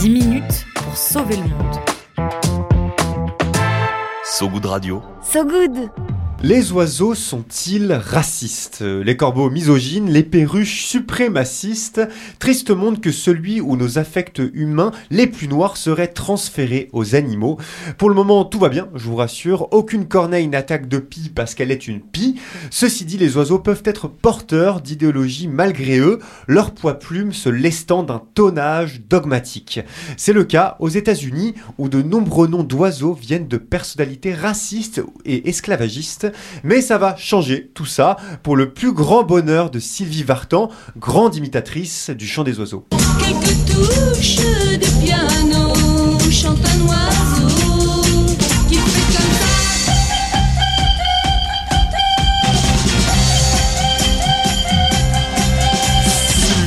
10 minutes pour sauver le monde. So Good Radio. So good Les oiseaux sont-ils racistes? Les corbeaux misogynes, les perruches suprémacistes? Triste monde que celui où nos affects humains les plus noirs seraient transférés aux animaux. Pour le moment, tout va bien, je vous rassure. Aucune corneille n'attaque de pie parce qu'elle est une pie. Ceci dit, les oiseaux peuvent être porteurs d'idéologies malgré eux, leur poids plume se lestant d'un tonnage dogmatique. C'est le cas aux États-Unis où de nombreux noms d'oiseaux viennent de personnalités racistes et esclavagistes mais ça va changer tout ça pour le plus grand bonheur de Sylvie Vartan, grande imitatrice du chant des oiseaux. Quelques touches de piano chante un oiseau qui fait comme ça.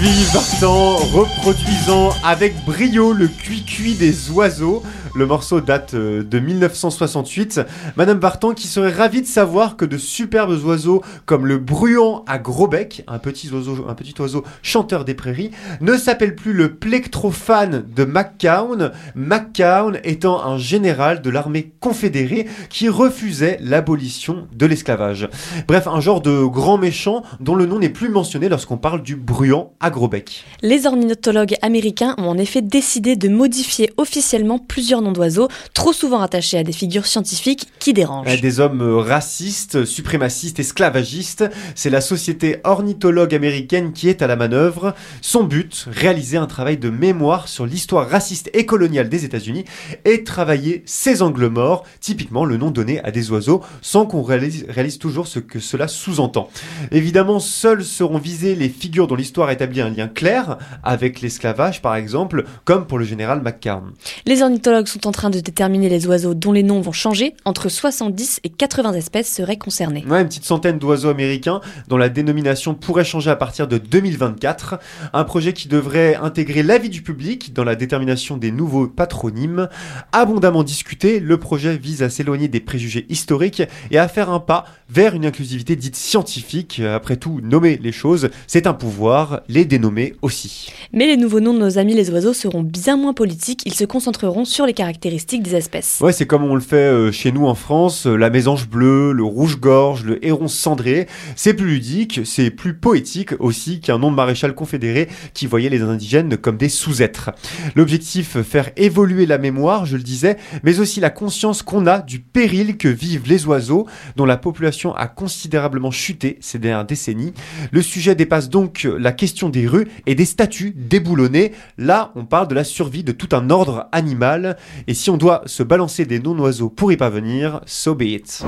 Sylvie Vartan reproduisant avec brio le cuit-cuit des oiseaux. Le morceau date euh, de 1968. Madame Vartan qui serait ravie de savoir que de superbes oiseaux comme le bruant à gros bec, un petit oiseau, un petit oiseau chanteur des prairies, ne s'appelle plus le plectrophane de McCown, McCown étant un général de l'armée confédérée qui refusait l'abolition de l'esclavage. Bref, un genre de grand méchant dont le nom n'est plus mentionné lorsqu'on parle du bruant à gros bec. Les ornithologues américains ont en effet décidé de modifier officiellement plusieurs noms d'oiseaux, trop souvent rattachés à des figures scientifiques qui dérangent. Euh, Des hommes euh, racistes, suprémacistes, esclavagistes. C'est la société ornithologue américaine qui est à la manœuvre. Son but, réaliser un travail de mémoire sur l'histoire raciste et coloniale des États-Unis et travailler ces angles morts, typiquement le nom donné à des oiseaux, sans qu'on réalise, réalise toujours ce que cela sous-entend. Évidemment, seuls seront visées les figures dont l'histoire établit un lien clair avec l'esclavage, par exemple, comme pour le général McCarn. Les ornithologues sont en train de déterminer les oiseaux dont les noms vont changer. Entre 70 et 80 espèces seraient concernées. Ouais, une petite centaine d'oiseaux américains dont la dénomination pourrait changer à partir de 2024. Un projet qui devrait intégrer l'avis du public dans la détermination des nouveaux patronymes. Abondamment discuté, le projet vise à s'éloigner des préjugés historiques et à faire un pas vers une inclusivité dite scientifique. Après tout, nommer les choses, c'est un pouvoir, les dénommer aussi. Mais les nouveaux noms de nos amis les oiseaux seront bien moins politiques. Ils se concentreront sur les caractéristiques des espèces. Ouais, c'est comme on le fait euh, chez nous en France, euh, la mésange bleue, le rouge-gorge, le héron cendré. C'est plus ludique, c'est plus poétique aussi qu'un nom de maréchal confédéré qui voyait les indigènes comme des sous-êtres. L'objectif, faire évoluer la mémoire, je le disais, mais aussi la conscience qu'on a du péril que vivent les oiseaux, dont la population a considérablement chuté ces dernières décennies. Le sujet dépasse donc la question des rues et des statues déboulonnées. Là, on parle de la survie de tout un ordre animal. Et si on doit se balancer des non-oiseaux pour y parvenir, so be it.